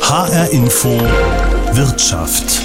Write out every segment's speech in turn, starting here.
HR Info Wirtschaft.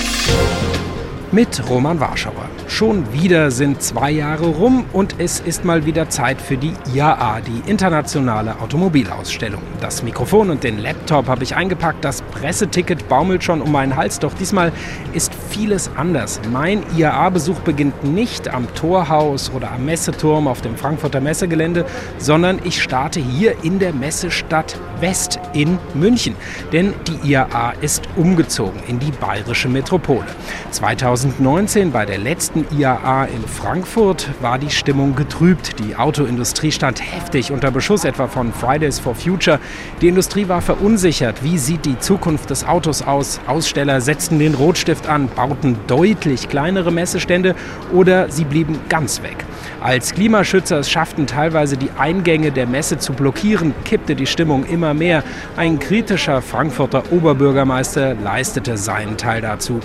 Mit Roman Warschauer. Schon wieder sind zwei Jahre rum und es ist mal wieder Zeit für die IAA, die internationale Automobilausstellung. Das Mikrofon und den Laptop habe ich eingepackt, das Presseticket baumelt schon um meinen Hals, doch diesmal ist vieles anders. Mein IAA-Besuch beginnt nicht am Torhaus oder am Messeturm auf dem Frankfurter Messegelände, sondern ich starte hier in der Messestadt West in München. Denn die IAA ist umgezogen in die bayerische Metropole. 2019 bei der letzten IAA in Frankfurt war die Stimmung getrübt. Die Autoindustrie stand heftig unter Beschuss, etwa von Fridays for Future. Die Industrie war verunsichert. Wie sieht die Zukunft des Autos aus? Aussteller setzten den Rotstift an, bauten deutlich kleinere Messestände oder sie blieben ganz weg. Als Klimaschützer es schafften teilweise die Eingänge der Messe zu blockieren, kippte die Stimmung immer mehr. Ein kritischer Frankfurter Oberbürgermeister leistete seinen Teil dazu.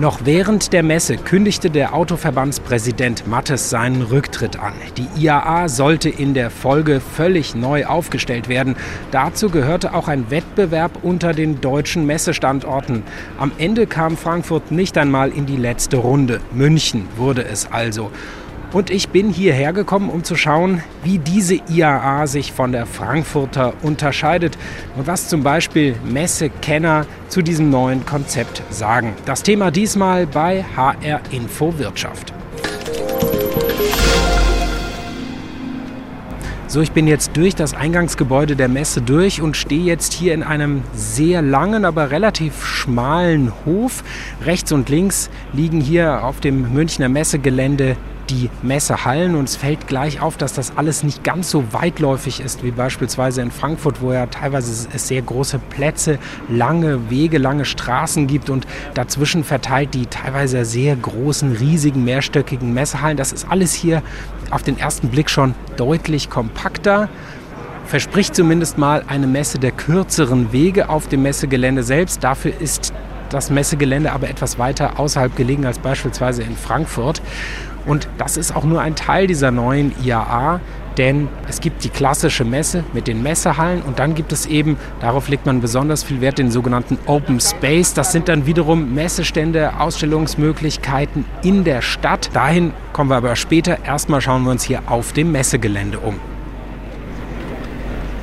Noch während der Messe kündigte der Autoverbandspräsident Mattes seinen Rücktritt an. Die IAA sollte in der Folge völlig neu aufgestellt werden. Dazu gehörte auch ein Wettbewerb unter den deutschen Messestandorten. Am Ende kam Frankfurt nicht einmal in die letzte Runde. München wurde es also. Und ich bin hierher gekommen, um zu schauen, wie diese IAA sich von der Frankfurter unterscheidet und was zum Beispiel Messekenner zu diesem neuen Konzept sagen. Das Thema diesmal bei HR Info Wirtschaft. So, ich bin jetzt durch das Eingangsgebäude der Messe durch und stehe jetzt hier in einem sehr langen, aber relativ schmalen Hof. Rechts und links liegen hier auf dem Münchner Messegelände die Messehallen und es fällt gleich auf, dass das alles nicht ganz so weitläufig ist wie beispielsweise in Frankfurt, wo ja teilweise es sehr große Plätze, lange Wege, lange Straßen gibt und dazwischen verteilt die teilweise sehr großen, riesigen, mehrstöckigen Messehallen. Das ist alles hier auf den ersten Blick schon deutlich kompakter verspricht zumindest mal eine Messe der kürzeren Wege auf dem Messegelände selbst. Dafür ist das Messegelände aber etwas weiter außerhalb gelegen als beispielsweise in Frankfurt. Und das ist auch nur ein Teil dieser neuen IAA, denn es gibt die klassische Messe mit den Messehallen und dann gibt es eben, darauf legt man besonders viel Wert, den sogenannten Open Space. Das sind dann wiederum Messestände, Ausstellungsmöglichkeiten in der Stadt. Dahin kommen wir aber später. Erstmal schauen wir uns hier auf dem Messegelände um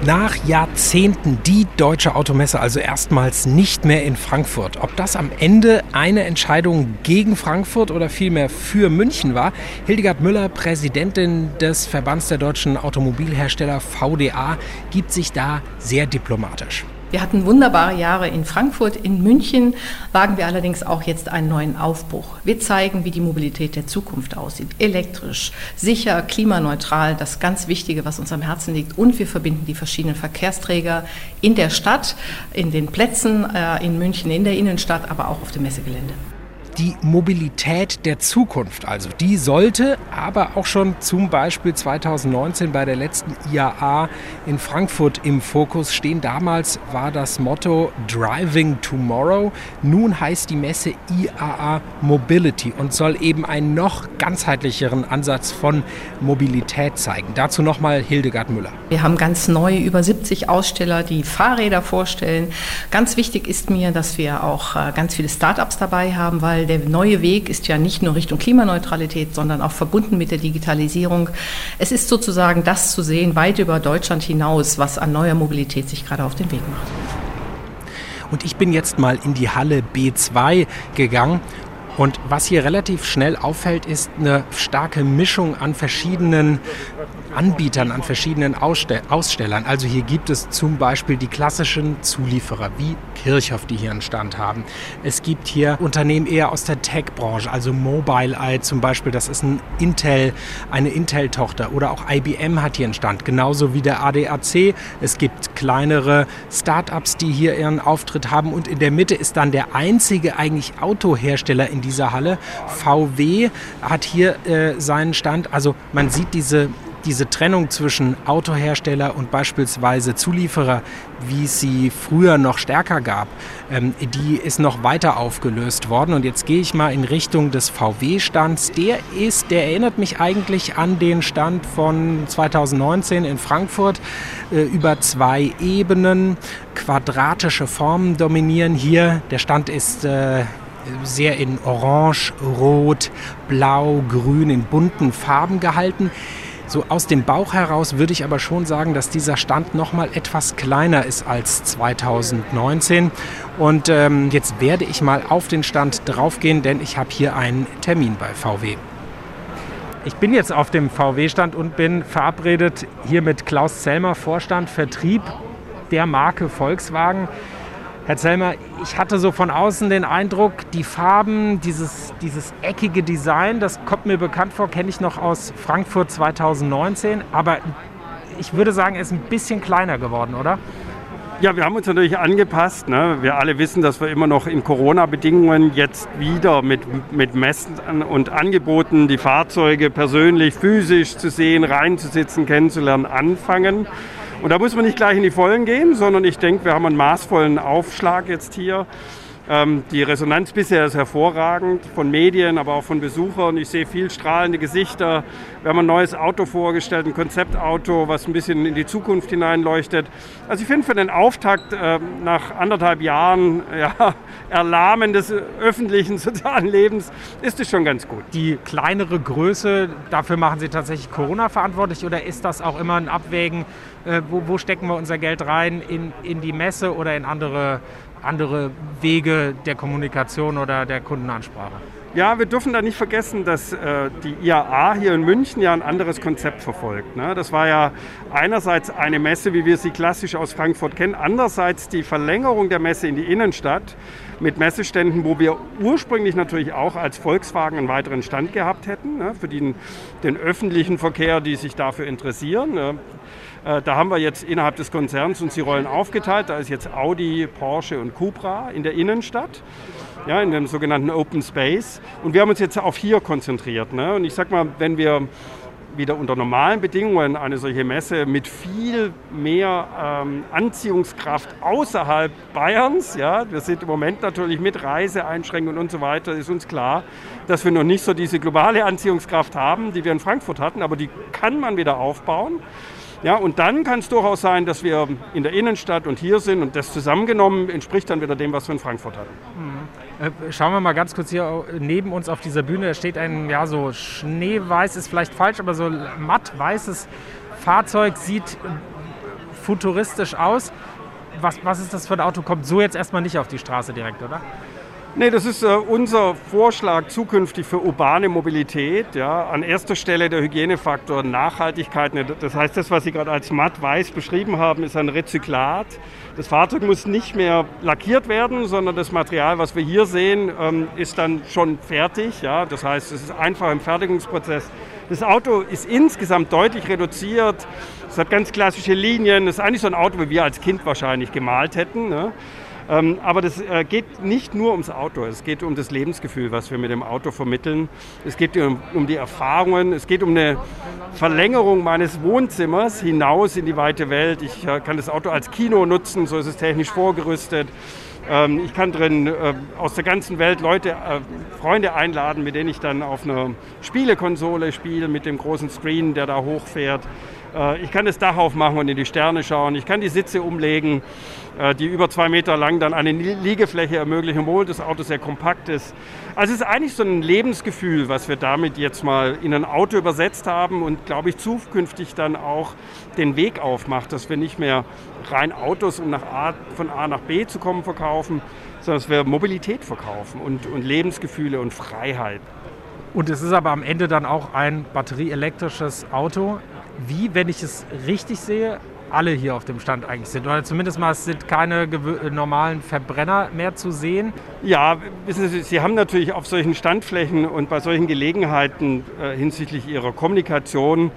nach Jahrzehnten die deutsche Automesse also erstmals nicht mehr in Frankfurt. Ob das am Ende eine Entscheidung gegen Frankfurt oder vielmehr für München war, Hildegard Müller, Präsidentin des Verbands der deutschen Automobilhersteller VDA, gibt sich da sehr diplomatisch. Wir hatten wunderbare Jahre in Frankfurt, in München wagen wir allerdings auch jetzt einen neuen Aufbruch. Wir zeigen, wie die Mobilität der Zukunft aussieht. Elektrisch, sicher, klimaneutral, das ganz Wichtige, was uns am Herzen liegt. Und wir verbinden die verschiedenen Verkehrsträger in der Stadt, in den Plätzen, äh, in München, in der Innenstadt, aber auch auf dem Messegelände die Mobilität der Zukunft. Also die sollte aber auch schon zum Beispiel 2019 bei der letzten IAA in Frankfurt im Fokus stehen. Damals war das Motto Driving Tomorrow. Nun heißt die Messe IAA Mobility und soll eben einen noch ganzheitlicheren Ansatz von Mobilität zeigen. Dazu nochmal Hildegard Müller. Wir haben ganz neu über 70 Aussteller, die Fahrräder vorstellen. Ganz wichtig ist mir, dass wir auch äh, ganz viele Startups dabei haben, weil der neue Weg ist ja nicht nur Richtung Klimaneutralität, sondern auch verbunden mit der Digitalisierung. Es ist sozusagen das zu sehen, weit über Deutschland hinaus, was an neuer Mobilität sich gerade auf den Weg macht. Und ich bin jetzt mal in die Halle B2 gegangen und was hier relativ schnell auffällt, ist eine starke Mischung an verschiedenen Anbietern, an verschiedenen Ausstellern. Also hier gibt es zum Beispiel die klassischen Zulieferer wie Kirchhoff, die hier einen Stand haben. Es gibt hier Unternehmen eher aus der Tech-Branche, also Mobileye zum Beispiel, das ist ein Intel, eine Intel-Tochter oder auch IBM hat hier einen Stand, genauso wie der ADAC. Es gibt kleinere Startups, die hier ihren Auftritt haben und in der Mitte ist dann der einzige eigentlich Autohersteller in dieser Halle. VW hat hier äh, seinen Stand. Also man sieht diese diese Trennung zwischen Autohersteller und beispielsweise Zulieferer, wie es sie früher noch stärker gab, ähm, die ist noch weiter aufgelöst worden. Und jetzt gehe ich mal in Richtung des VW-Stands. Der ist, der erinnert mich eigentlich an den Stand von 2019 in Frankfurt äh, über zwei Ebenen. Quadratische Formen dominieren hier. Der Stand ist äh, sehr in Orange, Rot, Blau, Grün, in bunten Farben gehalten. So aus dem Bauch heraus würde ich aber schon sagen, dass dieser Stand noch mal etwas kleiner ist als 2019. Und ähm, jetzt werde ich mal auf den Stand draufgehen, denn ich habe hier einen Termin bei VW. Ich bin jetzt auf dem VW-Stand und bin verabredet hier mit Klaus Zellmer, Vorstand Vertrieb der Marke Volkswagen. Herr Zellmer, ich hatte so von außen den Eindruck, die Farben, dieses, dieses eckige Design, das kommt mir bekannt vor, kenne ich noch aus Frankfurt 2019, aber ich würde sagen, er ist ein bisschen kleiner geworden, oder? Ja, wir haben uns natürlich angepasst. Ne? Wir alle wissen, dass wir immer noch in Corona-Bedingungen jetzt wieder mit, mit Messen und Angeboten die Fahrzeuge persönlich, physisch zu sehen, reinzusitzen, kennenzulernen, anfangen. Und da muss man nicht gleich in die Vollen gehen, sondern ich denke, wir haben einen maßvollen Aufschlag jetzt hier. Ähm, die Resonanz bisher ist hervorragend von Medien, aber auch von Besuchern. Ich sehe viel strahlende Gesichter. Wir haben ein neues Auto vorgestellt, ein Konzeptauto, was ein bisschen in die Zukunft hineinleuchtet. Also ich finde für den Auftakt äh, nach anderthalb Jahren ja, Erlahmen des öffentlichen sozialen Lebens ist es schon ganz gut. Die kleinere Größe, dafür machen Sie tatsächlich Corona verantwortlich oder ist das auch immer ein Abwägen, äh, wo, wo, stecken wir unser Geld rein, in, in die Messe oder in andere andere Wege der Kommunikation oder der Kundenansprache. Ja, wir dürfen da nicht vergessen, dass äh, die IAA hier in München ja ein anderes Konzept verfolgt. Ne? Das war ja einerseits eine Messe, wie wir sie klassisch aus Frankfurt kennen, andererseits die Verlängerung der Messe in die Innenstadt mit Messeständen, wo wir ursprünglich natürlich auch als Volkswagen einen weiteren Stand gehabt hätten, ne? für den, den öffentlichen Verkehr, die sich dafür interessieren. Ne? Äh, da haben wir jetzt innerhalb des Konzerns uns die Rollen aufgeteilt. Da ist jetzt Audi, Porsche und Cupra in der Innenstadt, ja, in dem sogenannten Open Space. Und wir haben uns jetzt auf hier konzentriert. Ne? Und ich sag mal, wenn wir wieder unter normalen Bedingungen eine solche Messe mit viel mehr ähm, Anziehungskraft außerhalb Bayerns, ja, wir sind im Moment natürlich mit Reiseeinschränkungen und so weiter, ist uns klar, dass wir noch nicht so diese globale Anziehungskraft haben, die wir in Frankfurt hatten, aber die kann man wieder aufbauen. Ja, und dann kann es durchaus sein, dass wir in der Innenstadt und hier sind und das zusammengenommen entspricht dann wieder dem, was wir in Frankfurt hatten. Mhm. Schauen wir mal ganz kurz hier neben uns auf dieser Bühne. Da steht ein, ja, so schneeweiß ist vielleicht falsch, aber so matt weißes Fahrzeug, sieht futuristisch aus. Was, was ist das für ein Auto? Kommt so jetzt erstmal nicht auf die Straße direkt, oder? Nee, das ist äh, unser Vorschlag zukünftig für urbane Mobilität. Ja. An erster Stelle der Hygienefaktor Nachhaltigkeit. Das heißt, das, was Sie gerade als matt-weiß beschrieben haben, ist ein Rezyklat. Das Fahrzeug muss nicht mehr lackiert werden, sondern das Material, was wir hier sehen, ähm, ist dann schon fertig. Ja. Das heißt, es ist einfach im Fertigungsprozess. Das Auto ist insgesamt deutlich reduziert. Es hat ganz klassische Linien. Es ist eigentlich so ein Auto, wie wir als Kind wahrscheinlich gemalt hätten. Ne. Ähm, aber das äh, geht nicht nur ums Auto, es geht um das Lebensgefühl, was wir mit dem Auto vermitteln. Es geht um, um die Erfahrungen, es geht um eine Verlängerung meines Wohnzimmers hinaus in die weite Welt. Ich äh, kann das Auto als Kino nutzen, so ist es technisch vorgerüstet. Ähm, ich kann drin äh, aus der ganzen Welt Leute, Freunde einladen, mit denen ich dann auf einer Spielekonsole spiele, mit dem großen Screen, der da hochfährt. Ich kann das Dach aufmachen und in die Sterne schauen. Ich kann die Sitze umlegen. Äh, die über zwei Meter lang dann eine Liegefläche ermöglichen, obwohl das Auto sehr kompakt ist. Also es ist eigentlich so ein Lebensgefühl, was wir damit jetzt mal in ein Auto übersetzt haben und glaube ich zukünftig dann auch den Weg aufmacht, dass wir nicht mehr rein Autos, um nach A, von A nach B zu kommen, verkaufen, sondern dass wir Mobilität verkaufen und, und Lebensgefühle und Freiheit. Und es ist aber am Ende dann auch ein batterieelektrisches Auto. Wie, wenn ich es richtig sehe, alle hier auf dem Stand eigentlich sind. Oder zumindest mal sind keine normalen Verbrenner mehr zu sehen. Ja, wissen Sie, Sie haben natürlich auf solchen Standflächen und bei solchen Gelegenheiten äh, hinsichtlich Ihrer Kommunikation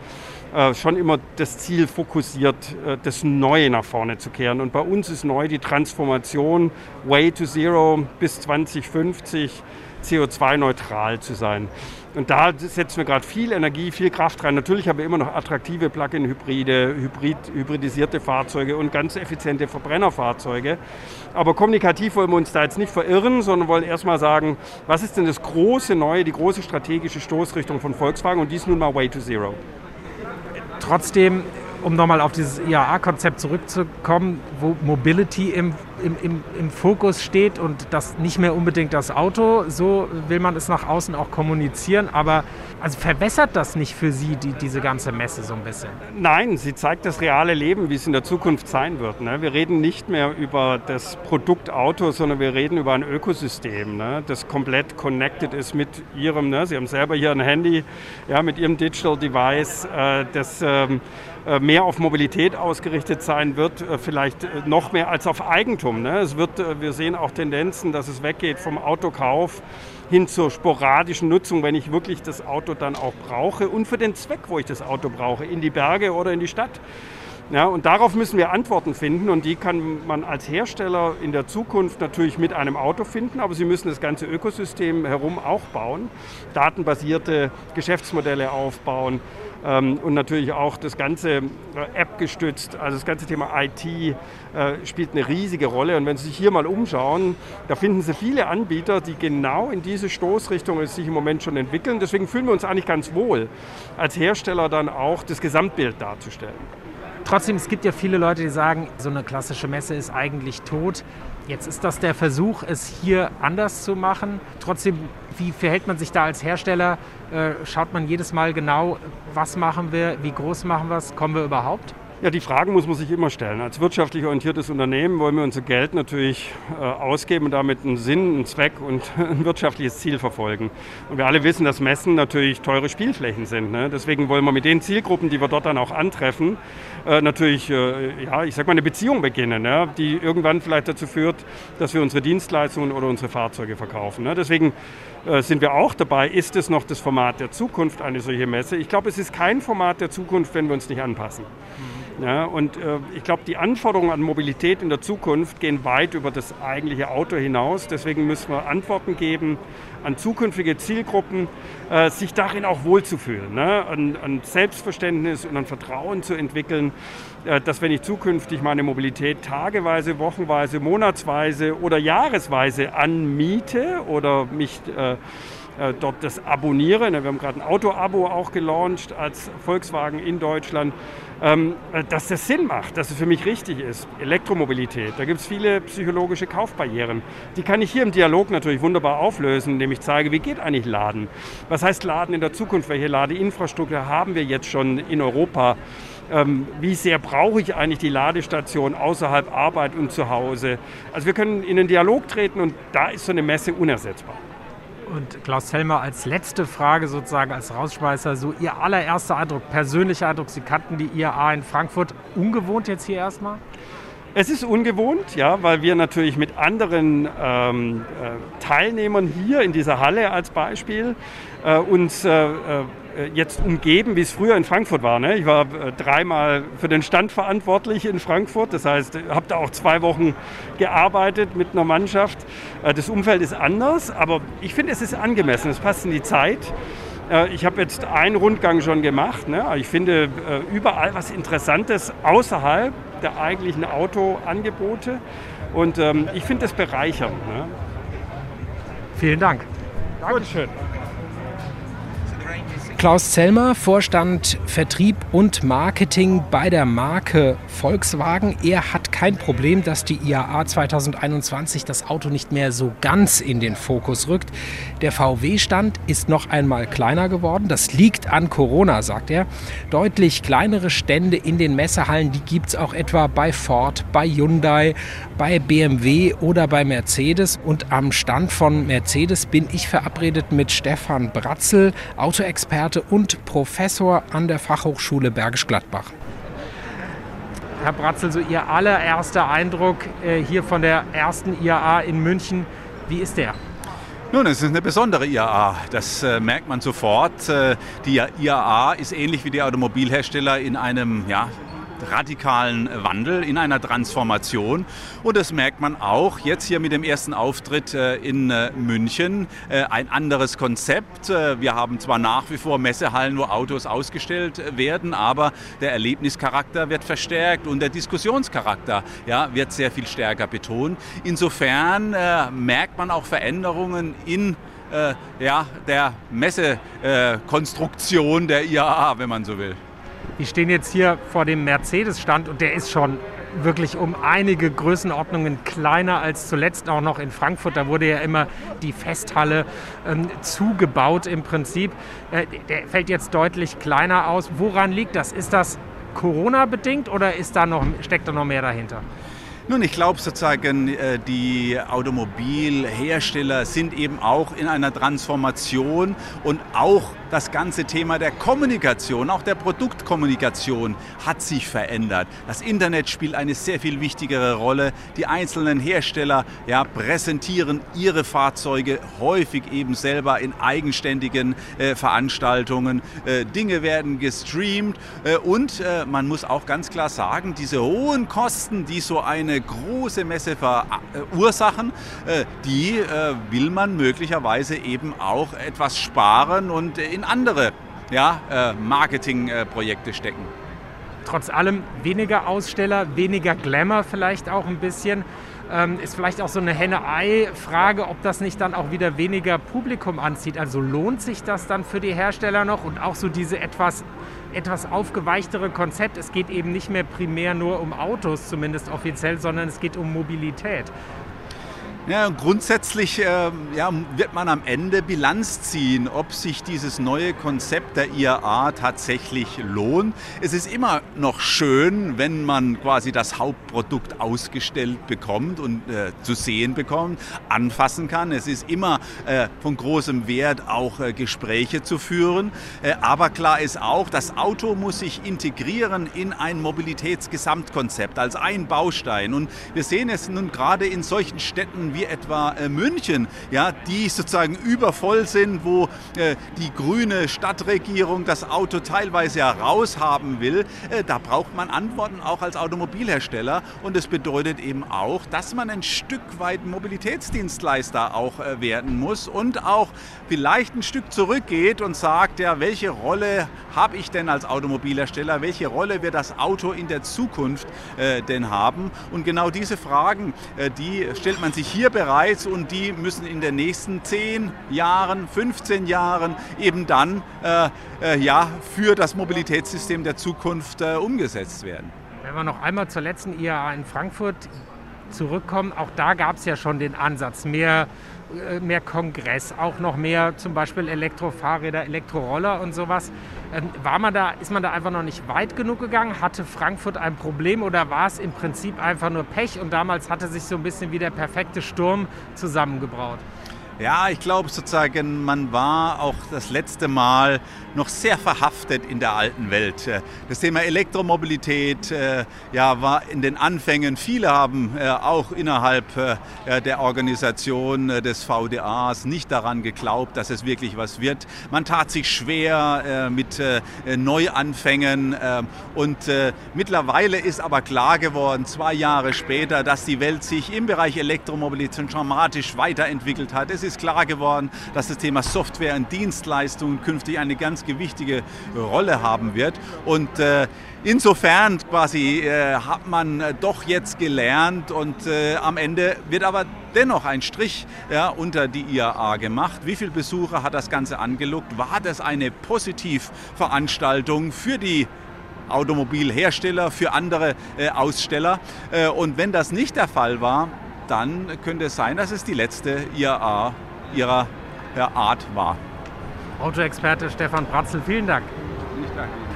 äh, schon immer das Ziel fokussiert, äh, das Neue nach vorne zu kehren. Und bei uns ist neu die Transformation Way to Zero bis 2050 CO2-neutral zu sein. Und da setzen wir gerade viel Energie, viel Kraft rein. Natürlich haben wir immer noch attraktive Plug-in-Hybride, Hybrid, hybridisierte Fahrzeuge und ganz effiziente Verbrennerfahrzeuge. Aber kommunikativ wollen wir uns da jetzt nicht verirren, sondern wollen erstmal sagen, was ist denn das große Neue, die große strategische Stoßrichtung von Volkswagen und dies nun mal Way to Zero. Trotzdem um nochmal auf dieses IAA-Konzept zurückzukommen, wo Mobility im, im, im, im, Fokus steht und das nicht mehr unbedingt das Auto, so will man es nach außen auch kommunizieren. Aber also verbessert das nicht für Sie die, diese ganze Messe so ein bisschen? Nein, sie zeigt das reale Leben, wie es in der Zukunft sein wird. Ne? Wir reden nicht mehr über das Produkt Auto, sondern wir reden über ein Ökosystem, ne? das komplett connected ist mit Ihrem, ne? Sie haben selber hier ein Handy, ja, mit Ihrem Digital Device, äh, das ähm, äh, mehr auf Mobilität ausgerichtet sein wird, äh, vielleicht äh, noch mehr als auf Eigentum. Ne? Es wird, wir sehen auch Tendenzen, dass es weggeht vom Autokauf hin zur sporadischen Nutzung, wenn ich wirklich das Auto dann auch brauche und für den Zweck, wo ich das Auto brauche, in die Berge oder in die Stadt. Ja, und darauf müssen wir Antworten finden und die kann man als Hersteller in der Zukunft natürlich mit einem Auto finden, aber Sie müssen das ganze Ökosystem herum auch bauen, datenbasierte Geschäftsmodelle aufbauen, und natürlich auch das ganze äh, App gestützt, also das ganze Thema IT äh, spielt eine riesige Rolle. Und wenn Sie sich hier mal umschauen, da finden Sie viele Anbieter, die genau in diese Stoßrichtung sich im Moment schon entwickeln. Deswegen fühlen wir uns eigentlich ganz wohl, als Hersteller dann auch das Gesamtbild darzustellen. Trotzdem, es gibt ja viele Leute, die sagen, so eine klassische Messe ist eigentlich tot. Jetzt ist das der Versuch, es hier anders zu machen. Trotzdem, wie verhält man sich da als Hersteller? Äh, schaut man jedes Mal genau, was machen wir, wie groß machen wir es, kommen wir überhaupt? Ja, die Fragen muss man sich immer stellen. Als wirtschaftlich orientiertes Unternehmen wollen wir unser Geld natürlich äh, ausgeben und damit einen Sinn, einen Zweck und ein wirtschaftliches Ziel verfolgen. Und wir alle wissen, dass Messen natürlich teure Spielflächen sind. Ne? Deswegen wollen wir mit den Zielgruppen, die wir dort dann auch antreffen, äh, natürlich, äh, ja, ich sag mal, eine Beziehung beginnen, ne? die irgendwann vielleicht dazu führt, dass wir unsere Dienstleistungen oder unsere Fahrzeuge verkaufen. Ne? Deswegen sind wir auch dabei, ist es noch das Format der Zukunft, eine solche Messe? Ich glaube, es ist kein Format der Zukunft, wenn wir uns nicht anpassen. Mhm. Ja, und äh, ich glaube, die Anforderungen an Mobilität in der Zukunft gehen weit über das eigentliche Auto hinaus. Deswegen müssen wir Antworten geben an zukünftige Zielgruppen, äh, sich darin auch wohlzufühlen, ne? an, an, Selbstverständnis und an Vertrauen zu entwickeln, äh, dass wenn ich zukünftig meine Mobilität tageweise, wochenweise, monatsweise oder jahresweise anmiete oder mich äh, dort das abonniere. Wir haben gerade ein Auto-Abo auch gelauncht als Volkswagen in Deutschland. Ähm, äh, dass das Sinn macht, dass es für mich richtig ist. Elektromobilität, da gibt es viele psychologische Kaufbarrieren. Die kann ich hier im Dialog natürlich wunderbar auflösen, indem ich zeige, wie geht eigentlich Laden? Was heißt Laden in der Zukunft? Welche Ladeinfrastruktur haben wir jetzt schon in Europa? Ähm, wie sehr brauche ich eigentlich die Ladestation außerhalb Arbeit und zu Hause? Also wir können in den Dialog treten und da ist so eine Messe unersetzbar. Und Klaus Helmer als letzte Frage sozusagen als Rausschmeißer, so Ihr allererster Eindruck, persönlicher Eindruck, Sie kannten die IAA in Frankfurt, ungewohnt jetzt hier erstmal? Es ist ungewohnt, ja, weil wir natürlich mit anderen ähm, äh, Teilnehmern hier in dieser Halle als Beispiel äh, uns äh, äh jetzt umgeben, wie es früher in Frankfurt war. Ne? Ich war äh, dreimal für den Stand verantwortlich in Frankfurt, das heißt, habe da auch zwei Wochen gearbeitet mit einer Mannschaft. Das Umfeld ist anders, aber ich finde, es ist angemessen, es passt in die Zeit. Ich habe jetzt einen Rundgang schon gemacht. Ne? Ich finde überall was Interessantes außerhalb der eigentlichen Autoangebote. Und ähm, ich finde das bereichernd. Ne? Vielen Dank. Dankeschön. Klaus Zellmer, Vorstand Vertrieb und Marketing bei der Marke Volkswagen. Er hat kein Problem, dass die IAA 2021 das Auto nicht mehr so ganz in den Fokus rückt. Der VW-Stand ist noch einmal kleiner geworden. Das liegt an Corona, sagt er. Deutlich kleinere Stände in den Messehallen, die gibt es auch etwa bei Ford, bei Hyundai, bei BMW oder bei Mercedes. Und am Stand von Mercedes bin ich verabredet mit Stefan Bratzel, Autoexperte Experte und Professor an der Fachhochschule Bergisch Gladbach. Herr Bratzel, so Ihr allererster Eindruck äh, hier von der ersten IAA in München, wie ist der? Nun, es ist eine besondere IAA. Das äh, merkt man sofort. Äh, die IAA ist ähnlich wie die Automobilhersteller in einem ja, radikalen Wandel, in einer Transformation. Und das merkt man auch jetzt hier mit dem ersten Auftritt äh, in äh, München. Äh, ein anderes Konzept. Wir haben zwar nach wie vor Messehallen, wo Autos ausgestellt werden, aber der Erlebnischarakter wird verstärkt und der Diskussionscharakter ja, wird sehr viel stärker betont. Insofern merkt man auch Veränderungen in ja, der Messekonstruktion der IAA, wenn man so will. Wir stehen jetzt hier vor dem Mercedes-Stand und der ist schon wirklich um einige Größenordnungen kleiner als zuletzt auch noch in Frankfurt. Da wurde ja immer die Festhalle ähm, zugebaut im Prinzip. Äh, der fällt jetzt deutlich kleiner aus. Woran liegt das? Ist das Corona-bedingt oder ist da noch, steckt da noch mehr dahinter? Nun, ich glaube sozusagen, äh, die Automobilhersteller sind eben auch in einer Transformation und auch das ganze Thema der Kommunikation, auch der Produktkommunikation hat sich verändert. Das Internet spielt eine sehr viel wichtigere Rolle. Die einzelnen Hersteller ja, präsentieren ihre Fahrzeuge häufig eben selber in eigenständigen äh, Veranstaltungen. Äh, Dinge werden gestreamt äh, und äh, man muss auch ganz klar sagen, diese hohen Kosten, die so eine große Messe verursachen, äh, die äh, will man möglicherweise eben auch etwas sparen und in in andere ja, äh, Marketingprojekte stecken. Trotz allem weniger Aussteller, weniger Glamour vielleicht auch ein bisschen. Ähm, ist vielleicht auch so eine Henne-Ei-Frage, ob das nicht dann auch wieder weniger Publikum anzieht. Also lohnt sich das dann für die Hersteller noch und auch so diese etwas, etwas aufgeweichtere Konzept. Es geht eben nicht mehr primär nur um Autos, zumindest offiziell, sondern es geht um Mobilität. Ja, grundsätzlich äh, ja, wird man am Ende Bilanz ziehen, ob sich dieses neue Konzept der IAA tatsächlich lohnt. Es ist immer noch schön, wenn man quasi das Hauptprodukt ausgestellt bekommt und äh, zu sehen bekommt, anfassen kann. Es ist immer äh, von großem Wert, auch äh, Gespräche zu führen. Äh, aber klar ist auch, das Auto muss sich integrieren in ein Mobilitätsgesamtkonzept als ein Baustein. Und wir sehen es nun gerade in solchen Städten wie wie etwa äh, München, ja, die sozusagen übervoll sind, wo äh, die grüne Stadtregierung das Auto teilweise heraushaben will, äh, da braucht man Antworten auch als Automobilhersteller. Und es bedeutet eben auch, dass man ein Stück weit Mobilitätsdienstleister auch werden muss und auch vielleicht ein Stück zurückgeht und sagt, ja, welche Rolle habe ich denn als Automobilhersteller, welche Rolle wird das Auto in der Zukunft äh, denn haben? Und genau diese Fragen, äh, die stellt man sich hier bereits und die müssen in den nächsten 10 Jahren, 15 Jahren eben dann äh, äh, ja, für das Mobilitätssystem der Zukunft äh, umgesetzt werden. Wenn wir noch einmal zur letzten IAA in Frankfurt zurückkommen, auch da gab es ja schon den Ansatz, mehr, mehr Kongress, auch noch mehr zum Beispiel Elektrofahrräder, Elektroroller und sowas. Ähm, war man da, ist man da einfach noch nicht weit genug gegangen? Hatte Frankfurt ein Problem oder war es im Prinzip einfach nur Pech und damals hatte sich so ein bisschen wie der perfekte Sturm zusammengebraut? Ja, ich glaube sozusagen, man war auch das letzte Mal noch sehr verhaftet in der alten Welt. Das Thema Elektromobilität äh, ja, war in den Anfängen, viele haben äh, auch innerhalb äh, der Organisation des VDAs nicht daran geglaubt, dass es wirklich was wird. Man tat sich schwer mit Neuanfängen und mittlerweile ist aber klar geworden, zwei Jahre später, dass die Welt sich im Bereich Elektromobilität dramatisch weiterentwickelt hat. Es ist klar geworden, dass das Thema Software und Dienstleistungen künftig eine ganz gewichtige Rolle haben wird. Und äh, insofern quasi äh, hat man äh, doch jetzt gelernt und äh, am Ende wird aber dennoch ein Strich ja, unter die IAA gemacht. Wie viele Besucher hat das Ganze angelockt? War das eine Positivveranstaltung für die Automobilhersteller, für andere äh, Aussteller? Äh, und wenn das nicht der Fall war, dann könnte es sein, dass es die letzte IAA ihrer Art war. Autoexperte Stefan Bratzel, vielen Dank.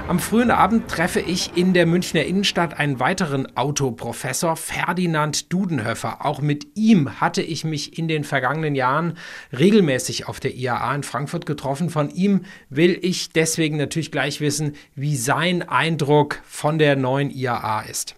Am frühen Abend treffe ich in der Münchner Innenstadt einen weiteren Autoprofessor, Ferdinand Dudenhöfer. Auch mit ihm hatte ich mich in den vergangenen Jahren regelmäßig auf der IAA in Frankfurt getroffen. Von ihm will ich deswegen natürlich gleich wissen, wie sein Eindruck von der neuen IAA ist.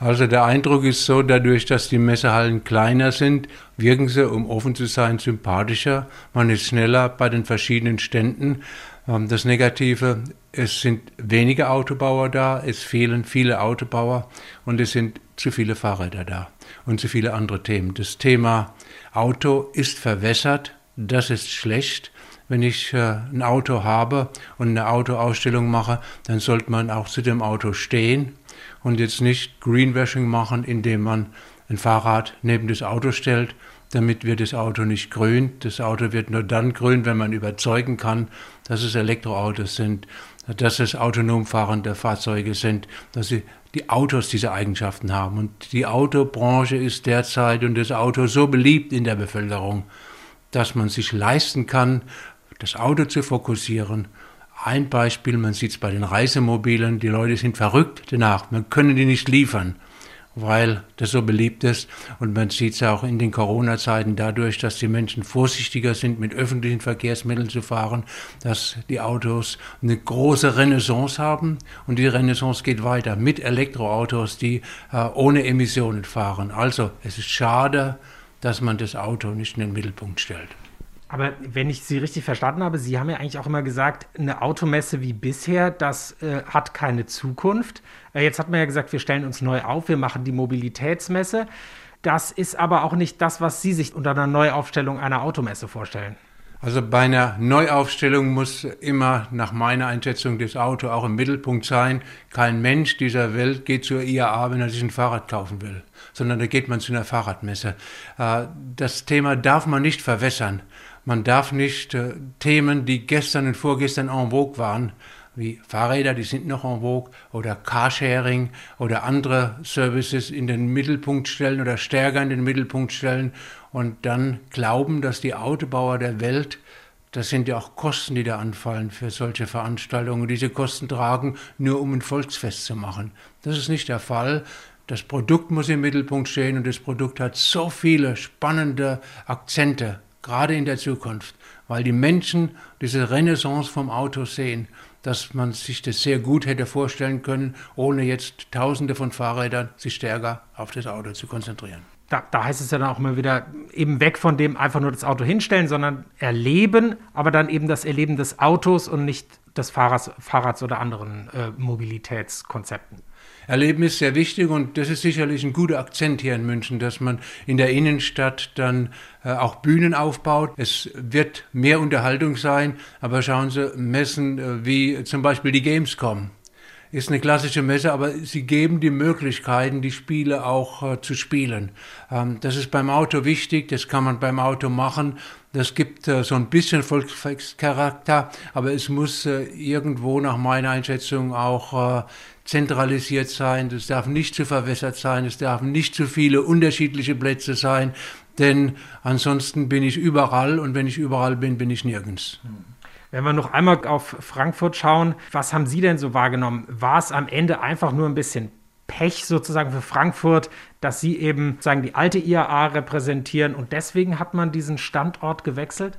Also der Eindruck ist so, dadurch, dass die Messehallen kleiner sind, wirken sie, um offen zu sein, sympathischer. Man ist schneller bei den verschiedenen Ständen. Ähm, das Negative, es sind wenige Autobauer da, es fehlen viele Autobauer und es sind zu viele Fahrräder da und zu viele andere Themen. Das Thema Auto ist verwässert, das ist schlecht. Wenn ich äh, ein Auto habe und eine Autoausstellung mache, dann sollte man auch zu dem Auto stehen und jetzt nicht Greenwashing machen, indem man ein Fahrrad neben das Auto stellt damit wird das Auto nicht grün. Das Auto wird nur dann grün, wenn man überzeugen kann, dass es Elektroautos sind, dass es autonom fahrende Fahrzeuge sind, dass sie die Autos diese Eigenschaften haben. Und die Autobranche ist derzeit und das Auto so beliebt in der Bevölkerung, dass man sich leisten kann, das Auto zu fokussieren. Ein Beispiel, man sieht es bei den Reisemobilen, die Leute sind verrückt danach, man können die nicht liefern weil das so beliebt ist. Und man sieht es auch in den Corona-Zeiten dadurch, dass die Menschen vorsichtiger sind, mit öffentlichen Verkehrsmitteln zu fahren, dass die Autos eine große Renaissance haben. Und die Renaissance geht weiter mit Elektroautos, die äh, ohne Emissionen fahren. Also es ist schade, dass man das Auto nicht in den Mittelpunkt stellt. Aber wenn ich Sie richtig verstanden habe, Sie haben ja eigentlich auch immer gesagt, eine Automesse wie bisher, das äh, hat keine Zukunft. Äh, jetzt hat man ja gesagt, wir stellen uns neu auf, wir machen die Mobilitätsmesse. Das ist aber auch nicht das, was Sie sich unter einer Neuaufstellung einer Automesse vorstellen. Also bei einer Neuaufstellung muss immer nach meiner Einschätzung das Auto auch im Mittelpunkt sein. Kein Mensch dieser Welt geht zur IAA, wenn er sich ein Fahrrad kaufen will, sondern da geht man zu einer Fahrradmesse. Äh, das Thema darf man nicht verwässern. Man darf nicht äh, Themen, die gestern und vorgestern en vogue waren, wie Fahrräder, die sind noch en vogue, oder Carsharing oder andere Services in den Mittelpunkt stellen oder stärker in den Mittelpunkt stellen und dann glauben, dass die Autobauer der Welt, das sind ja auch Kosten, die da anfallen für solche Veranstaltungen, diese Kosten tragen, nur um ein Volksfest zu machen. Das ist nicht der Fall. Das Produkt muss im Mittelpunkt stehen und das Produkt hat so viele spannende Akzente gerade in der Zukunft, weil die Menschen diese Renaissance vom Auto sehen, dass man sich das sehr gut hätte vorstellen können, ohne jetzt Tausende von Fahrrädern sich stärker auf das Auto zu konzentrieren. Da, da, heißt es ja dann auch immer wieder, eben weg von dem einfach nur das Auto hinstellen, sondern erleben, aber dann eben das Erleben des Autos und nicht des Fahrrads, Fahrrads oder anderen äh, Mobilitätskonzepten. Erleben ist sehr wichtig und das ist sicherlich ein guter Akzent hier in München, dass man in der Innenstadt dann äh, auch Bühnen aufbaut. Es wird mehr Unterhaltung sein, aber schauen Sie, Messen äh, wie zum Beispiel die Gamescom ist eine klassische Messe, aber sie geben die Möglichkeiten, die Spiele auch äh, zu spielen. Ähm, das ist beim Auto wichtig, das kann man beim Auto machen. Das gibt äh, so ein bisschen Volkscharakter, aber es muss äh, irgendwo nach meiner Einschätzung auch zentralisiert sein. Es darf nicht zu verwässert sein, es darf nicht zu viele unterschiedliche Plätze sein, denn ansonsten bin ich überall und wenn ich überall bin, bin ich nirgends. Wenn wir noch einmal auf Frankfurt schauen, was haben Sie denn so wahrgenommen? War es am Ende einfach nur ein bisschen Pech sozusagen für Frankfurt, dass Sie eben sagen die alte IAA repräsentieren und deswegen hat man diesen Standort gewechselt?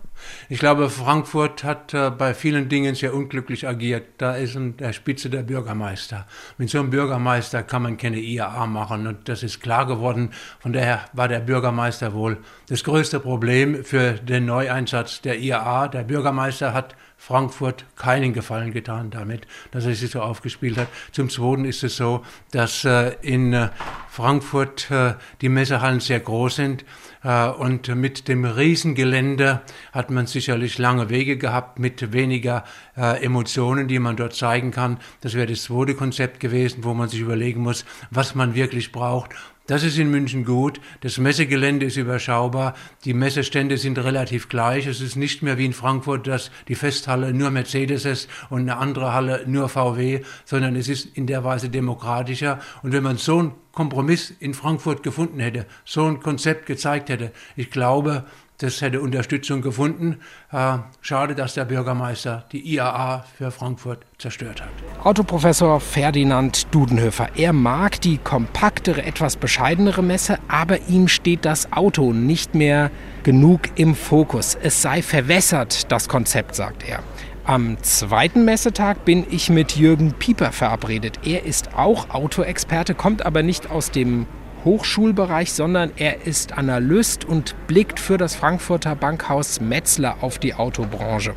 Ich glaube, Frankfurt hat äh, bei vielen Dingen sehr unglücklich agiert. Da ist an der Spitze der Bürgermeister. Mit so einem Bürgermeister kann man keine IAA machen und das ist klar geworden. Von daher war der Bürgermeister wohl das größte Problem für den Neueinsatz der IAA. Der Bürgermeister hat Frankfurt keinen Gefallen getan damit, dass er sich so aufgespielt hat. Zum Zweiten ist es so, dass äh, in äh, Frankfurt äh, die Messehallen sehr groß sind äh, und mit dem Riesengelände hat man sicherlich lange Wege gehabt mit weniger äh, Emotionen, die man dort zeigen kann. Das wäre das zweite Konzept gewesen, wo man sich überlegen muss, was man wirklich braucht. Das ist in München gut. Das Messegelände ist überschaubar. Die Messestände sind relativ gleich. Es ist nicht mehr wie in Frankfurt, dass die Festhalle nur Mercedes ist und eine andere Halle nur VW, sondern es ist in der Weise demokratischer. Und wenn man so einen Kompromiss in Frankfurt gefunden hätte, so ein Konzept gezeigt hätte, ich glaube, das hätte Unterstützung gefunden. Äh, schade, dass der Bürgermeister die IAA für Frankfurt zerstört hat. Autoprofessor Ferdinand Dudenhöfer. Er mag die kompaktere, etwas bescheidenere Messe, aber ihm steht das Auto nicht mehr genug im Fokus. Es sei verwässert, das Konzept, sagt er. Am zweiten Messetag bin ich mit Jürgen Pieper verabredet. Er ist auch Autoexperte, kommt aber nicht aus dem Hochschulbereich, sondern er ist Analyst und blickt für das Frankfurter Bankhaus Metzler auf die Autobranche.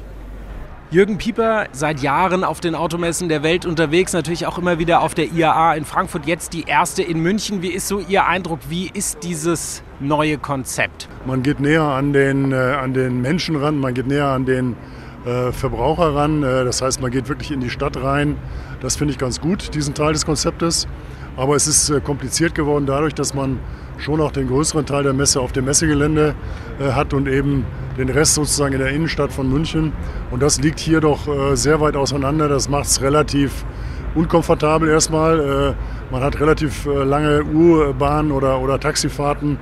Jürgen Pieper, seit Jahren auf den Automessen der Welt unterwegs, natürlich auch immer wieder auf der IAA in Frankfurt, jetzt die erste in München. Wie ist so Ihr Eindruck? Wie ist dieses neue Konzept? Man geht näher an den, äh, an den Menschen ran, man geht näher an den äh, Verbraucher ran. Äh, das heißt, man geht wirklich in die Stadt rein. Das finde ich ganz gut, diesen Teil des Konzeptes. Aber es ist äh, kompliziert geworden dadurch, dass man schon auch den größeren Teil der Messe auf dem Messegelände äh, hat und eben den Rest sozusagen in der Innenstadt von München. Und das liegt hier doch äh, sehr weit auseinander. Das macht es relativ unkomfortabel erstmal. Man hat relativ lange U-Bahn- oder, oder Taxifahrten.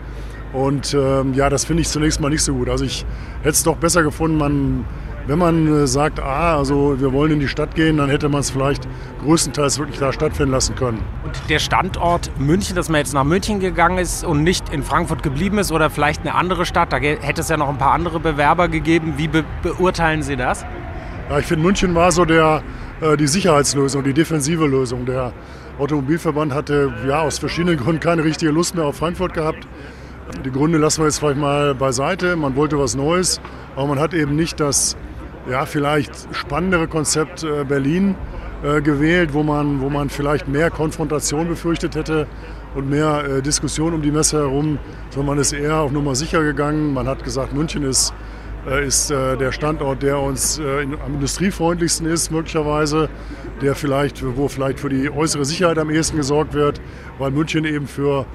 Und ähm, ja, das finde ich zunächst mal nicht so gut. Also ich hätte es doch besser gefunden, man wenn man äh, sagt, ah, also wir wollen in die Stadt gehen, dann hätte man es vielleicht größtenteils wirklich da stattfinden lassen können. Und der Standort München, dass man jetzt nach München gegangen ist und nicht in Frankfurt geblieben ist oder vielleicht eine andere Stadt, da hätte es ja noch ein paar andere Bewerber gegeben. Wie be beurteilen Sie das? Ja, ich finde, München war so der, äh, die Sicherheitslösung, die defensive Lösung. Der Automobilverband hatte ja aus verschiedenen Gründen keine richtige Lust mehr auf Frankfurt gehabt. Die Gründe lassen wir jetzt vielleicht mal beiseite. Man wollte was Neues, aber man hat eben nicht das ja, vielleicht spannendere Konzept äh, Berlin äh, gewählt, wo man, wo man vielleicht mehr Konfrontation befürchtet hätte und mehr äh, Diskussion um die Messe herum, sondern man ist eher auf Nummer sicher gegangen. Man hat gesagt, München ist, ist der Standort, der uns am industriefreundlichsten ist, möglicherweise, der vielleicht, wo vielleicht für die äußere Sicherheit am ehesten gesorgt wird, weil München eben für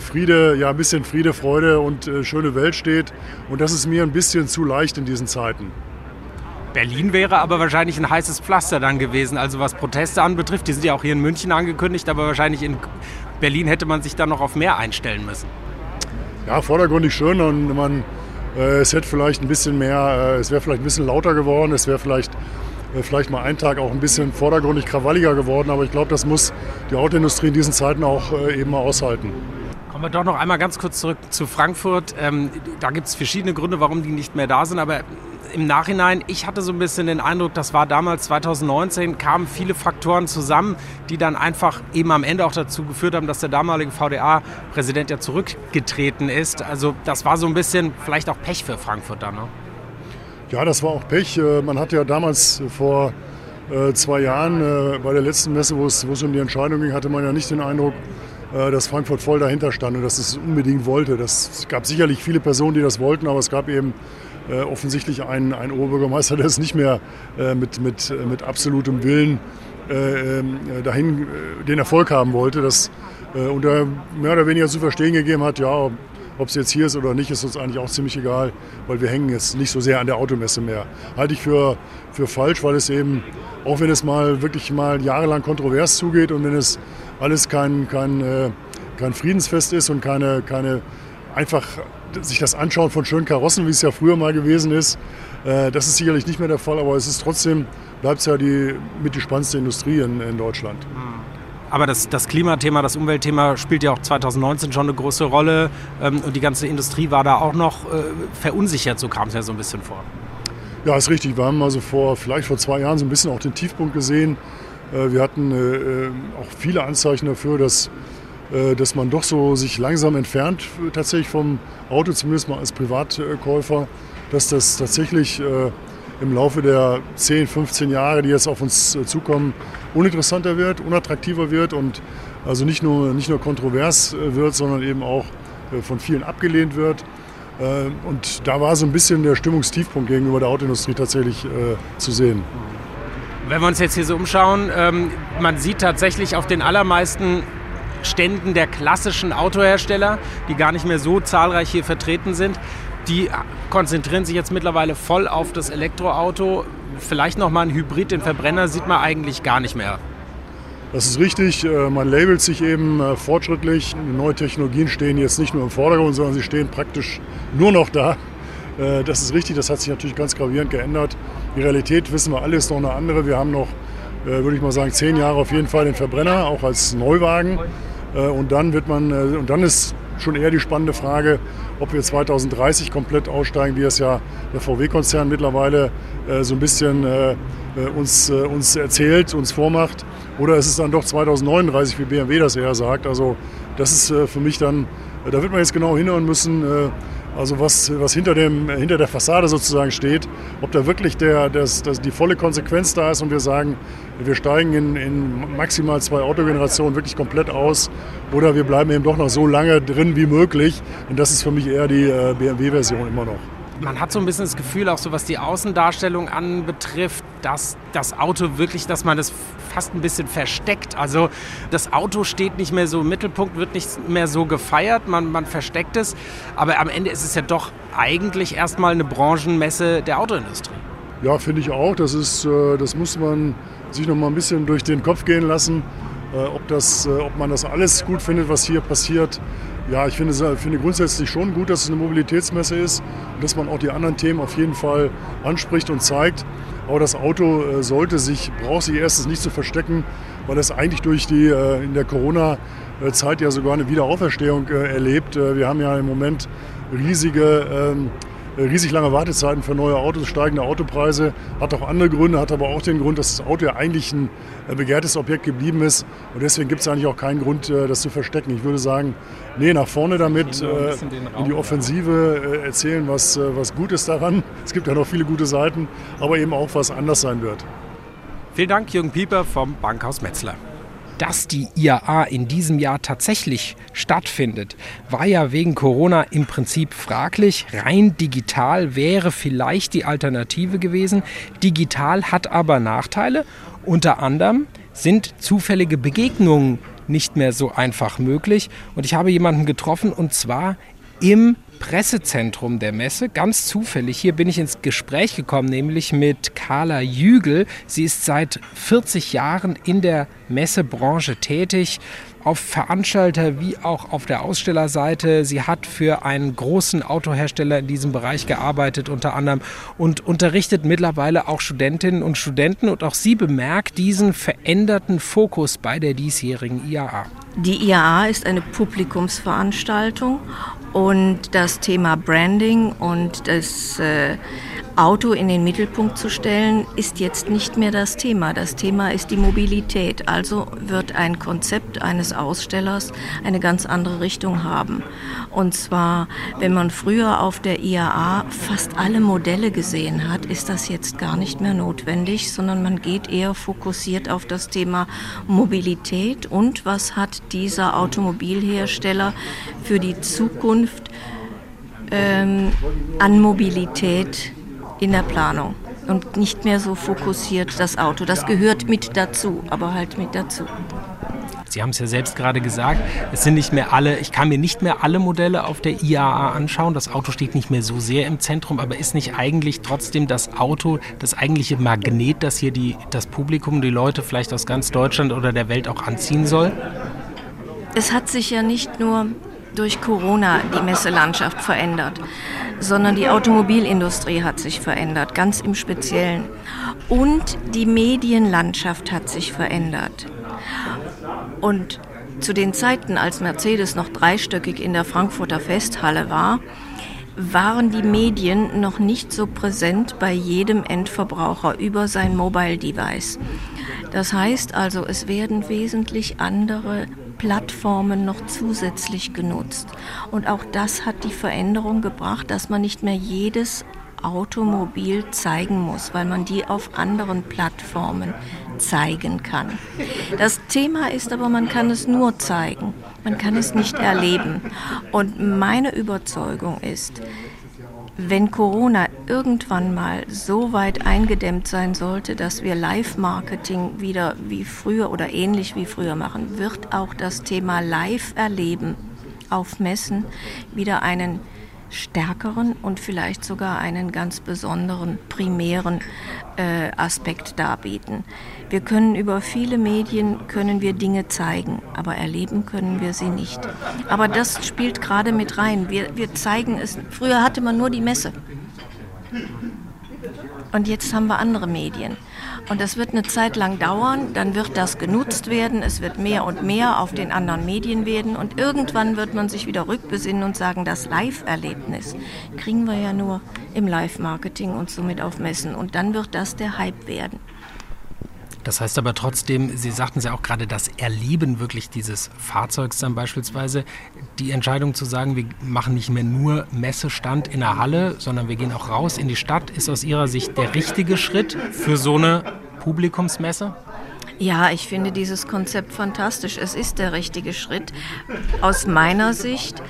Friede, ja, ein bisschen Friede, Freude und schöne Welt steht. Und das ist mir ein bisschen zu leicht in diesen Zeiten. Berlin wäre aber wahrscheinlich ein heißes Pflaster dann gewesen. Also was Proteste anbetrifft, die sind ja auch hier in München angekündigt, aber wahrscheinlich in Berlin hätte man sich dann noch auf mehr einstellen müssen. Ja, vordergründig schön und man, äh, es hätte vielleicht ein bisschen mehr, äh, es wäre vielleicht ein bisschen lauter geworden, es wäre vielleicht, äh, vielleicht mal ein Tag auch ein bisschen vordergründig krawalliger geworden, aber ich glaube, das muss die Autoindustrie in diesen Zeiten auch äh, eben mal aushalten. Kommen wir doch noch einmal ganz kurz zurück zu Frankfurt. Ähm, da gibt es verschiedene Gründe, warum die nicht mehr da sind, aber im Nachhinein, ich hatte so ein bisschen den Eindruck, das war damals 2019, kamen viele Faktoren zusammen, die dann einfach eben am Ende auch dazu geführt haben, dass der damalige VDA-Präsident ja zurückgetreten ist. Also das war so ein bisschen vielleicht auch Pech für Frankfurt dann. Ne? Ja, das war auch Pech. Äh, man hatte ja damals vor äh, zwei Jahren äh, bei der letzten Messe, wo es um die Entscheidung ging, hatte man ja nicht den Eindruck, dass Frankfurt voll dahinter stand und dass es unbedingt wollte. Das, es gab sicherlich viele Personen, die das wollten, aber es gab eben äh, offensichtlich ein, ein Oberbürgermeister, der es nicht mehr äh, mit, mit, mit absolutem Willen äh, ähm, dahin den Erfolg haben wollte. Das, und er mehr oder weniger zu verstehen gegeben hat, ja, ob es jetzt hier ist oder nicht, ist uns eigentlich auch ziemlich egal, weil wir hängen jetzt nicht so sehr an der Automesse mehr. Halte ich für, für falsch, weil es eben, auch wenn es mal wirklich mal jahrelang kontrovers zugeht und wenn es alles kein, kein, kein Friedensfest ist und keine, keine einfach sich das Anschauen von schönen Karossen, wie es ja früher mal gewesen ist, äh, das ist sicherlich nicht mehr der Fall, aber es ist trotzdem, bleibt es ja die, mit die spannendste Industrie in, in Deutschland. Mhm. Aber das, das, Klimathema, das Umweltthema spielt ja auch 2019 schon eine große Rolle ähm, und die ganze Industrie war da auch noch äh, verunsichert, so kam es ja so ein bisschen vor. Ja, ist richtig. Wir haben also vor, vielleicht vor zwei Jahren so ein bisschen auch den Tiefpunkt gesehen. Äh, wir hatten auch viele Anzeichen dafür, dass dass man doch so sich langsam entfernt tatsächlich vom Auto, zumindest mal als Privatkäufer, dass das tatsächlich äh, im Laufe der 10, 15 Jahre, die jetzt auf uns äh, zukommen, uninteressanter wird, unattraktiver wird und also nicht nur, nicht nur kontrovers wird, sondern eben auch von vielen abgelehnt wird. Und da war so ein bisschen der Stimmungstiefpunkt gegenüber der Autoindustrie tatsächlich zu sehen. Wenn wir uns jetzt hier so umschauen, ähm, man sieht tatsächlich auf den allermeisten Ständen der klassischen Autohersteller, die gar nicht mehr so zahlreich hier vertreten sind. Die konzentrieren sich jetzt mittlerweile voll auf das Elektroauto. Vielleicht noch mal ein Hybrid, den Verbrenner sieht man eigentlich gar nicht mehr. Das ist richtig. Äh, man labelt sich eben äh, fortschrittlich. Neue Technologien stehen jetzt nicht nur im Vordergrund, sondern sie stehen praktisch nur noch da. Äh, das ist richtig, das hat sich natürlich ganz gravierend geändert. Die Realität, wissen wir alle, ist noch eine andere. Wir haben noch, würde ich mal sagen, zehn Jahre auf jeden Fall den Verbrenner, auch als Neuwagen. Äh, und dann wird man, äh, und dann ist schon eher die spannende Frage, ob wir 2030 komplett aussteigen, wie es ja der VW-Konzern mittlerweile äh, so ein bisschen uns, uns erzählt, uns vormacht. Oder ist es dann doch 2039, wie BMW das eher sagt. Also das ist für mich dann, da wird man jetzt genau hinhören müssen, Also was, was hinter, dem, hinter der Fassade sozusagen steht, ob da wirklich der, das, das, die volle Konsequenz da ist und wir sagen, wir steigen in, in maximal zwei Autogenerationen wirklich komplett aus oder wir bleiben eben doch noch so lange drin wie möglich. Und das ist für mich eher die äh, BMW-Version immer noch man hat so ein bisschen das Gefühl, auch so was die Außendarstellung anbetrifft, dass das Auto wirklich, dass man das fast ein bisschen versteckt. Also das Auto steht nicht mehr so im Mittelpunkt, wird nicht mehr so gefeiert, man, man versteckt es. Aber am Ende ist es ja doch eigentlich erstmal eine Branchenmesse der Autoindustrie. Ja, finde ich auch. Das, ist, äh, das muss man sich noch mal ein bisschen durch den Kopf gehen lassen. Äh, ob, das, äh, ob man das alles gut findet, was hier passiert, ja, ich finde, finde grundsätzlich schon gut, dass es eine Mobilitätsmesse ist und dass man auch die anderen Themen auf jeden Fall anspricht und zeigt. Aber das Auto äh, sollte sich, braucht sich erstens nicht zu verstecken, weil es eigentlich durch die äh, in der Corona-Zeit ja sogar eine Wiederauferstehung äh, erlebt. Wir haben ja im Moment riesige ähm, äh, riesig lange Wartezeiten für neue Autos, steigende Autopreise. Hat auch andere Gründe, hat aber auch den Grund, dass das Auto ja eigentlich ein äh, begehrtes Objekt geblieben ist. Und deswegen gibt es eigentlich auch keinen Grund, äh, das zu verstecken. Ich würde sagen, nee, nach vorne damit, in die Offensive erzählen, was, was gut ist daran. Es gibt ja noch viele gute Seiten, aber eben auch, was anders sein wird. Vielen Dank, Jürgen Pieper vom Bankhaus Metzler dass die IAA in diesem Jahr tatsächlich stattfindet, war ja wegen Corona im Prinzip fraglich. Rein digital wäre vielleicht die Alternative gewesen. Digital hat aber Nachteile. Unter anderem sind zufällige Begegnungen nicht mehr so einfach möglich. Und ich habe jemanden getroffen und zwar im Pressezentrum der Messe. Ganz zufällig, hier bin ich ins Gespräch gekommen, nämlich mit Carla Jügel. Sie ist seit 40 Jahren in der Messebranche tätig, auf Veranstalter wie auch auf der Ausstellerseite. Sie hat für einen großen Autohersteller in diesem Bereich gearbeitet unter anderem und unterrichtet mittlerweile auch Studentinnen und Studenten und auch sie bemerkt diesen veränderten Fokus bei der diesjährigen IAA. Die IAA ist eine Publikumsveranstaltung und das Thema Branding und das äh, Auto in den Mittelpunkt zu stellen, ist jetzt nicht mehr das Thema. Das Thema ist die Mobilität. Also wird ein Konzept eines Ausstellers eine ganz andere Richtung haben. Und zwar, wenn man früher auf der IAA fast alle Modelle gesehen hat, ist das jetzt gar nicht mehr notwendig, sondern man geht eher fokussiert auf das Thema Mobilität und was hat dieser Automobilhersteller für die Zukunft ähm, an Mobilität in der Planung und nicht mehr so fokussiert das Auto. Das gehört mit dazu, aber halt mit dazu. Sie haben es ja selbst gerade gesagt, es sind nicht mehr alle, ich kann mir nicht mehr alle Modelle auf der IAA anschauen. Das Auto steht nicht mehr so sehr im Zentrum, aber ist nicht eigentlich trotzdem das Auto das eigentliche Magnet, das hier die, das Publikum, die Leute vielleicht aus ganz Deutschland oder der Welt auch anziehen soll? Es hat sich ja nicht nur durch Corona die Messelandschaft verändert, sondern die Automobilindustrie hat sich verändert, ganz im Speziellen. Und die Medienlandschaft hat sich verändert. Und zu den Zeiten, als Mercedes noch dreistöckig in der Frankfurter Festhalle war, waren die Medien noch nicht so präsent bei jedem Endverbraucher über sein Mobile Device. Das heißt also, es werden wesentlich andere Plattformen noch zusätzlich genutzt. Und auch das hat die Veränderung gebracht, dass man nicht mehr jedes Automobil zeigen muss, weil man die auf anderen Plattformen zeigen kann. Das Thema ist aber, man kann es nur zeigen, man kann es nicht erleben. Und meine Überzeugung ist, wenn Corona irgendwann mal so weit eingedämmt sein sollte, dass wir Live-Marketing wieder wie früher oder ähnlich wie früher machen, wird auch das Thema Live-Erleben auf Messen wieder einen stärkeren und vielleicht sogar einen ganz besonderen primären äh, Aspekt darbieten. Wir können über viele Medien können wir Dinge zeigen, aber erleben können wir sie nicht. Aber das spielt gerade mit rein. Wir, wir zeigen es. Früher hatte man nur die Messe. Und jetzt haben wir andere Medien. Und das wird eine Zeit lang dauern, dann wird das genutzt werden, es wird mehr und mehr auf den anderen Medien werden. Und irgendwann wird man sich wieder rückbesinnen und sagen, das Live-Erlebnis kriegen wir ja nur im Live-Marketing und somit auf Messen. Und dann wird das der Hype werden. Das heißt aber trotzdem, Sie sagten es ja auch gerade, das Erleben wirklich dieses Fahrzeugs dann beispielsweise, die Entscheidung zu sagen, wir machen nicht mehr nur Messestand in der Halle, sondern wir gehen auch raus in die Stadt, ist aus Ihrer Sicht der richtige Schritt für so eine Publikumsmesse? Ja, ich finde dieses Konzept fantastisch. Es ist der richtige Schritt aus meiner Sicht,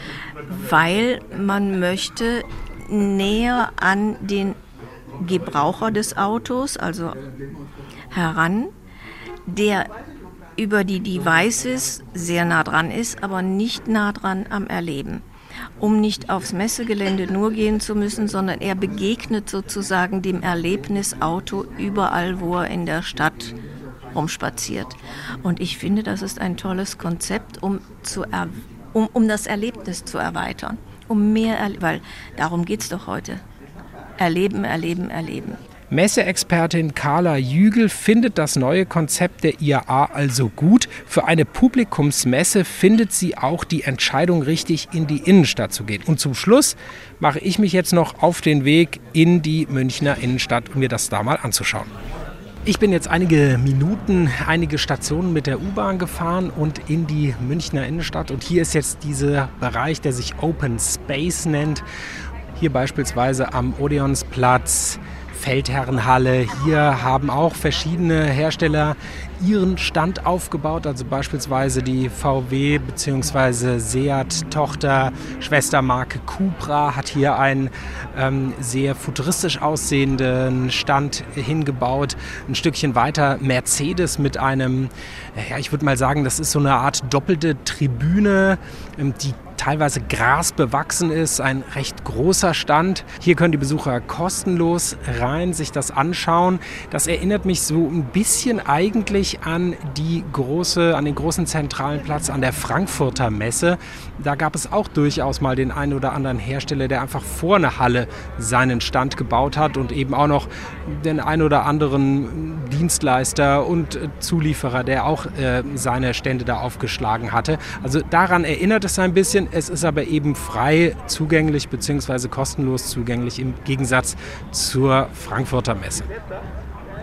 weil man möchte näher an den Gebraucher des Autos, also heran, der über die Devices sehr nah dran ist, aber nicht nah dran am Erleben. Um nicht aufs Messegelände nur gehen zu müssen, sondern er begegnet sozusagen dem Erlebnisauto überall, wo er in der Stadt rumspaziert. Und ich finde, das ist ein tolles Konzept, um, zu um, um das Erlebnis zu erweitern. Um mehr, weil darum geht es doch heute. Erleben, erleben, erleben. Messeexpertin Carla Jügel findet das neue Konzept der IAA also gut. Für eine Publikumsmesse findet sie auch die Entscheidung richtig, in die Innenstadt zu gehen. Und zum Schluss mache ich mich jetzt noch auf den Weg in die Münchner Innenstadt, um mir das da mal anzuschauen. Ich bin jetzt einige Minuten, einige Stationen mit der U-Bahn gefahren und in die Münchner Innenstadt. Und hier ist jetzt dieser Bereich, der sich Open Space nennt. Hier beispielsweise am Odeonsplatz Feldherrenhalle. Hier haben auch verschiedene Hersteller ihren Stand aufgebaut, also beispielsweise die VW bzw. Seat Tochter Schwestermarke Cupra hat hier einen ähm, sehr futuristisch aussehenden Stand hingebaut. Ein Stückchen weiter Mercedes mit einem, ja, ich würde mal sagen, das ist so eine Art doppelte Tribüne, ähm, die teilweise grasbewachsen ist, ein recht großer Stand. Hier können die Besucher kostenlos rein sich das anschauen. Das erinnert mich so ein bisschen eigentlich an die große, an den großen zentralen Platz an der Frankfurter Messe. Da gab es auch durchaus mal den einen oder anderen Hersteller, der einfach vor eine Halle seinen Stand gebaut hat und eben auch noch den einen oder anderen Dienstleister und Zulieferer, der auch äh, seine Stände da aufgeschlagen hatte. Also daran erinnert es ein bisschen. Es ist aber eben frei zugänglich bzw. kostenlos zugänglich im Gegensatz zur Frankfurter Messe.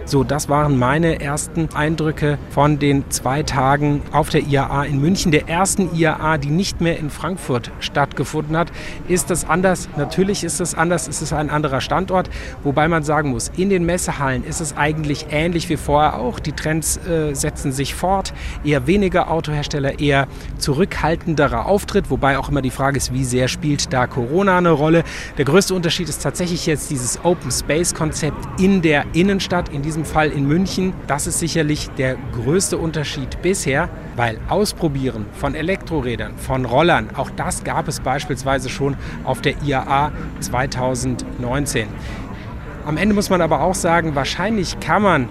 So, das waren meine ersten Eindrücke von den zwei Tagen auf der IAA in München, der ersten IAA, die nicht mehr in Frankfurt stattgefunden hat. Ist das anders? Natürlich ist es anders. Es ist ein anderer Standort, wobei man sagen muss, in den Messehallen ist es eigentlich ähnlich wie vorher auch. Die Trends äh, setzen sich fort. Eher weniger Autohersteller, eher zurückhaltenderer Auftritt, wobei auch immer die Frage ist, wie sehr spielt da Corona eine Rolle. Der größte Unterschied ist tatsächlich jetzt dieses Open Space Konzept in der Innenstadt, in diesem diesem Fall in München. Das ist sicherlich der größte Unterschied bisher, weil Ausprobieren von Elektrorädern, von Rollern, auch das gab es beispielsweise schon auf der IAA 2019. Am Ende muss man aber auch sagen, wahrscheinlich kann man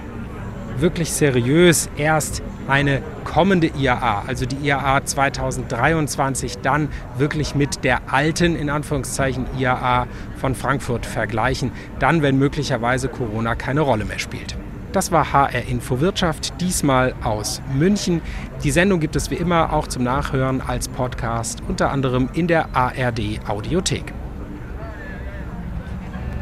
wirklich seriös erst eine kommende IAA, also die IAA 2023, dann wirklich mit der alten, in Anführungszeichen, IAA von Frankfurt vergleichen, dann, wenn möglicherweise Corona keine Rolle mehr spielt. Das war HR Info Wirtschaft, diesmal aus München. Die Sendung gibt es wie immer auch zum Nachhören als Podcast, unter anderem in der ARD Audiothek.